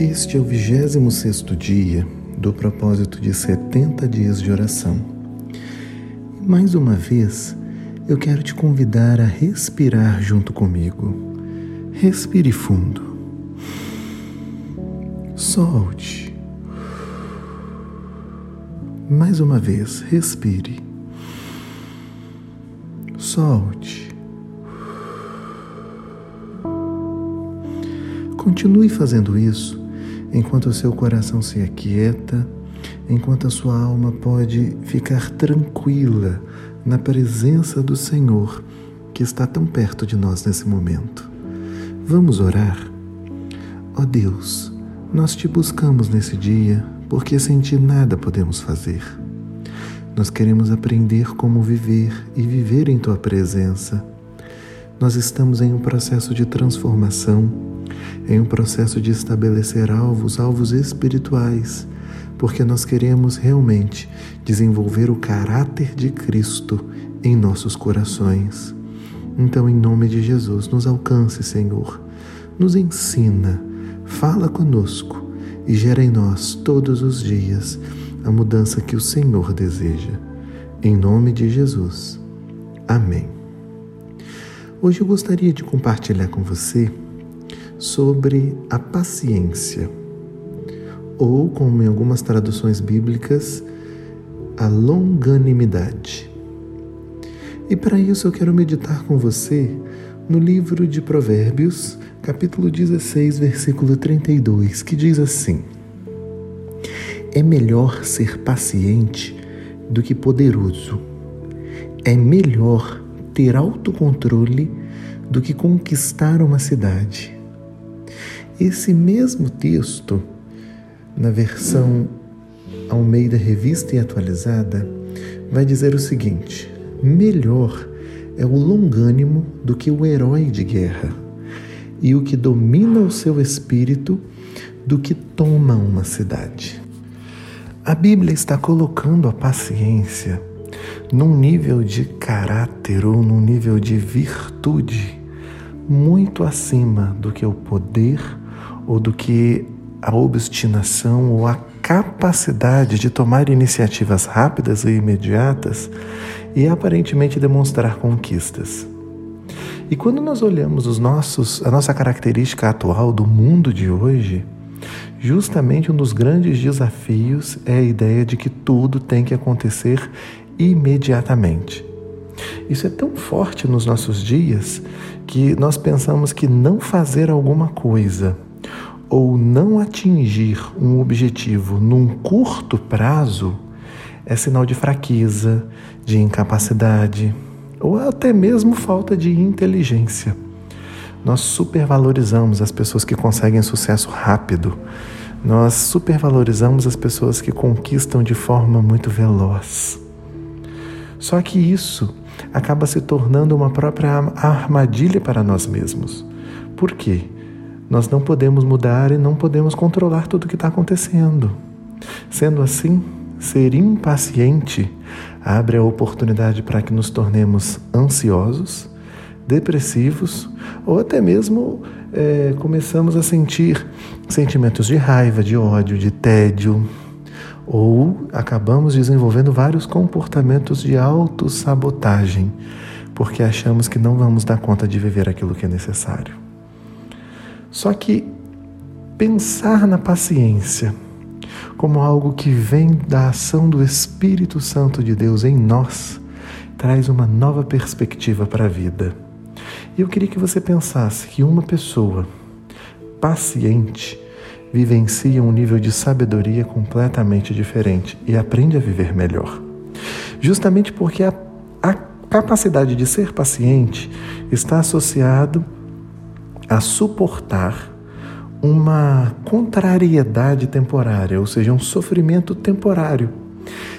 Este é o 26 dia do propósito de 70 dias de oração. Mais uma vez, eu quero te convidar a respirar junto comigo. Respire fundo. Solte. Mais uma vez, respire. Solte. Continue fazendo isso enquanto o seu coração se aquieta, enquanto a sua alma pode ficar tranquila na presença do Senhor que está tão perto de nós nesse momento. Vamos orar? Ó oh Deus, nós te buscamos nesse dia porque sem ti nada podemos fazer. Nós queremos aprender como viver e viver em tua presença. Nós estamos em um processo de transformação em um processo de estabelecer alvos, alvos espirituais, porque nós queremos realmente desenvolver o caráter de Cristo em nossos corações. Então, em nome de Jesus, nos alcance, Senhor, nos ensina, fala conosco e gera em nós todos os dias a mudança que o Senhor deseja. Em nome de Jesus. Amém. Hoje eu gostaria de compartilhar com você sobre a paciência, ou, como em algumas traduções bíblicas, a longanimidade. E para isso eu quero meditar com você no livro de Provérbios, capítulo 16, versículo 32, que diz assim: É melhor ser paciente do que poderoso. É melhor ter autocontrole do que conquistar uma cidade. Esse mesmo texto, na versão Almeida Revista e Atualizada, vai dizer o seguinte: melhor é o longânimo do que o herói de guerra, e o que domina o seu espírito do que toma uma cidade. A Bíblia está colocando a paciência num nível de caráter ou num nível de virtude muito acima do que o poder ou do que a obstinação ou a capacidade de tomar iniciativas rápidas e imediatas e aparentemente demonstrar conquistas. E quando nós olhamos os nossos, a nossa característica atual do mundo de hoje, justamente um dos grandes desafios é a ideia de que tudo tem que acontecer imediatamente. Isso é tão forte nos nossos dias que nós pensamos que não fazer alguma coisa ou não atingir um objetivo num curto prazo é sinal de fraqueza, de incapacidade ou até mesmo falta de inteligência. Nós supervalorizamos as pessoas que conseguem sucesso rápido. Nós supervalorizamos as pessoas que conquistam de forma muito veloz. Só que isso acaba se tornando uma própria armadilha para nós mesmos. Por quê? Nós não podemos mudar e não podemos controlar tudo o que está acontecendo. Sendo assim, ser impaciente abre a oportunidade para que nos tornemos ansiosos, depressivos ou até mesmo é, começamos a sentir sentimentos de raiva, de ódio, de tédio, ou acabamos desenvolvendo vários comportamentos de autossabotagem, porque achamos que não vamos dar conta de viver aquilo que é necessário. Só que pensar na paciência como algo que vem da ação do Espírito Santo de Deus em nós traz uma nova perspectiva para a vida. E eu queria que você pensasse que uma pessoa paciente vivencia um nível de sabedoria completamente diferente e aprende a viver melhor. Justamente porque a, a capacidade de ser paciente está associado a suportar uma contrariedade temporária, ou seja, um sofrimento temporário,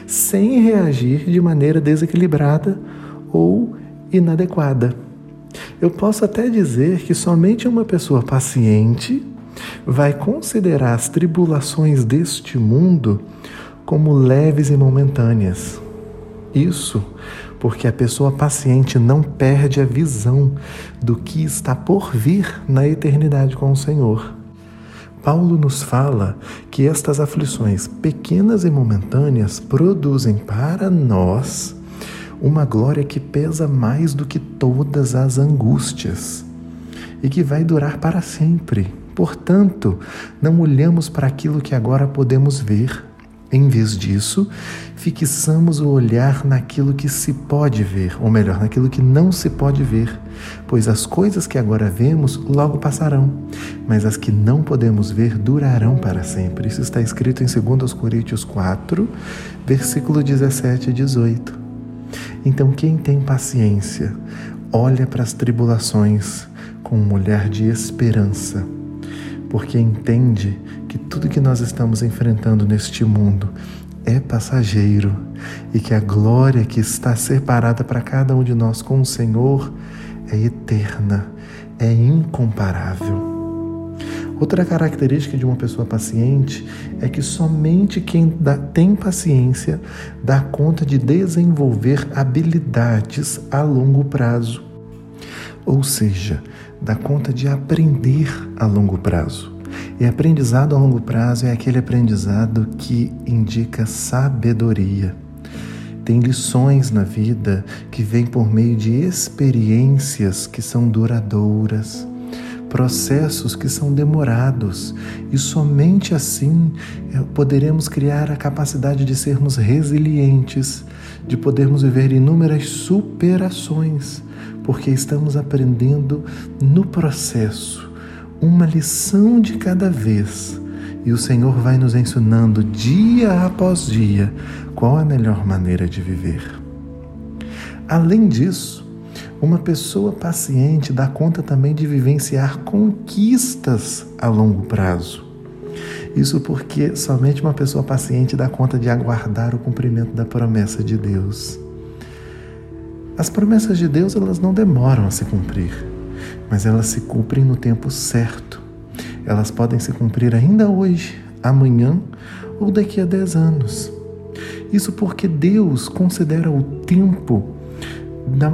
sem reagir de maneira desequilibrada ou inadequada. Eu posso até dizer que somente uma pessoa paciente vai considerar as tribulações deste mundo como leves e momentâneas. Isso porque a pessoa paciente não perde a visão do que está por vir na eternidade com o Senhor. Paulo nos fala que estas aflições pequenas e momentâneas produzem para nós uma glória que pesa mais do que todas as angústias e que vai durar para sempre. Portanto, não olhamos para aquilo que agora podemos ver. Em vez disso, fixamos o olhar naquilo que se pode ver, ou melhor, naquilo que não se pode ver, pois as coisas que agora vemos logo passarão, mas as que não podemos ver durarão para sempre. Isso está escrito em 2 Coríntios 4, versículo 17 e 18. Então, quem tem paciência, olha para as tribulações com um olhar de esperança, porque entende que tudo que nós estamos enfrentando neste mundo é passageiro e que a glória que está separada para cada um de nós com o Senhor é eterna, é incomparável. Outra característica de uma pessoa paciente é que somente quem dá, tem paciência dá conta de desenvolver habilidades a longo prazo. Ou seja, dá conta de aprender a longo prazo. E aprendizado a longo prazo é aquele aprendizado que indica sabedoria. Tem lições na vida que vêm por meio de experiências que são duradouras processos que são demorados e somente assim eh, poderemos criar a capacidade de sermos resilientes, de podermos viver inúmeras superações, porque estamos aprendendo no processo, uma lição de cada vez. E o Senhor vai nos ensinando dia após dia qual a melhor maneira de viver. Além disso, uma pessoa paciente dá conta também de vivenciar conquistas a longo prazo. Isso porque somente uma pessoa paciente dá conta de aguardar o cumprimento da promessa de Deus. As promessas de Deus elas não demoram a se cumprir, mas elas se cumprem no tempo certo. Elas podem se cumprir ainda hoje, amanhã ou daqui a dez anos. Isso porque Deus considera o tempo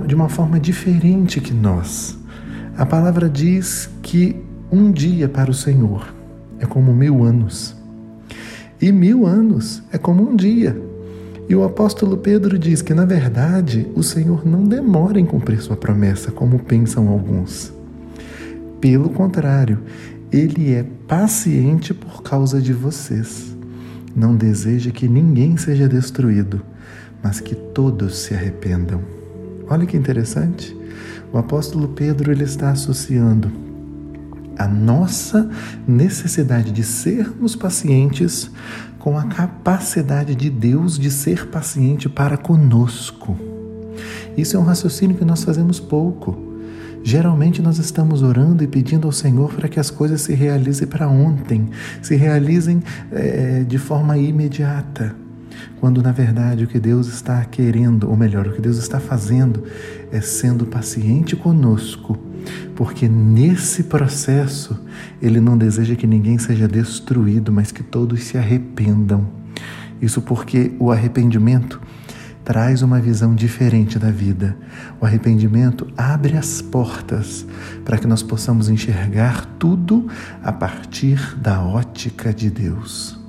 de uma forma diferente que nós. A palavra diz que um dia para o Senhor é como mil anos, e mil anos é como um dia. E o apóstolo Pedro diz que, na verdade, o Senhor não demora em cumprir sua promessa, como pensam alguns. Pelo contrário, ele é paciente por causa de vocês. Não deseja que ninguém seja destruído, mas que todos se arrependam. Olha que interessante. O apóstolo Pedro ele está associando a nossa necessidade de sermos pacientes com a capacidade de Deus de ser paciente para conosco. Isso é um raciocínio que nós fazemos pouco. Geralmente nós estamos orando e pedindo ao Senhor para que as coisas se realizem para ontem, se realizem é, de forma imediata quando na verdade o que Deus está querendo, ou melhor, o que Deus está fazendo é sendo paciente conosco, porque nesse processo Ele não deseja que ninguém seja destruído, mas que todos se arrependam. Isso porque o arrependimento traz uma visão diferente da vida. O arrependimento abre as portas para que nós possamos enxergar tudo a partir da ótica de Deus.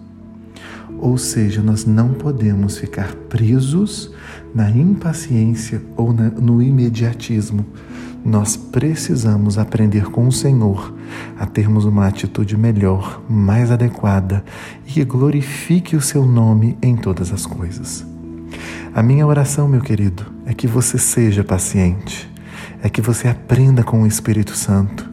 Ou seja, nós não podemos ficar presos na impaciência ou na, no imediatismo. Nós precisamos aprender com o Senhor a termos uma atitude melhor, mais adequada e que glorifique o seu nome em todas as coisas. A minha oração, meu querido, é que você seja paciente, é que você aprenda com o Espírito Santo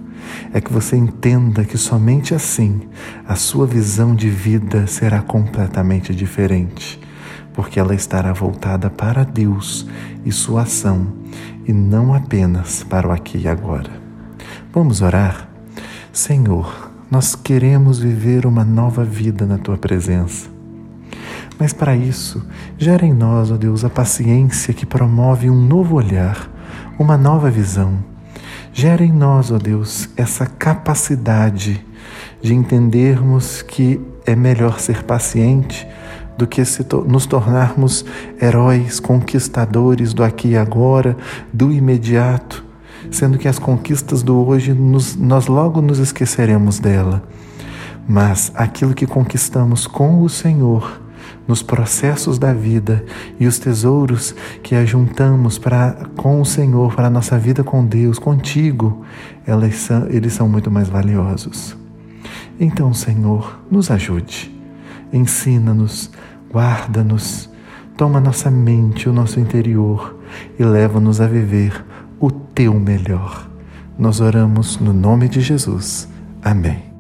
é que você entenda que somente assim a sua visão de vida será completamente diferente, porque ela estará voltada para Deus e sua ação e não apenas para o aqui e agora. Vamos orar? Senhor, nós queremos viver uma nova vida na tua presença. Mas para isso, gera em nós, ó Deus, a paciência que promove um novo olhar, uma nova visão Gera em nós, ó Deus, essa capacidade de entendermos que é melhor ser paciente do que se to nos tornarmos heróis, conquistadores do aqui e agora, do imediato, sendo que as conquistas do hoje nos, nós logo nos esqueceremos dela. mas aquilo que conquistamos com o Senhor nos processos da vida e os tesouros que ajuntamos para com o Senhor para a nossa vida com Deus, contigo, elas são, eles são muito mais valiosos. Então, Senhor, nos ajude, ensina-nos, guarda-nos, toma nossa mente, o nosso interior e leva-nos a viver o teu melhor. Nós oramos no nome de Jesus. Amém.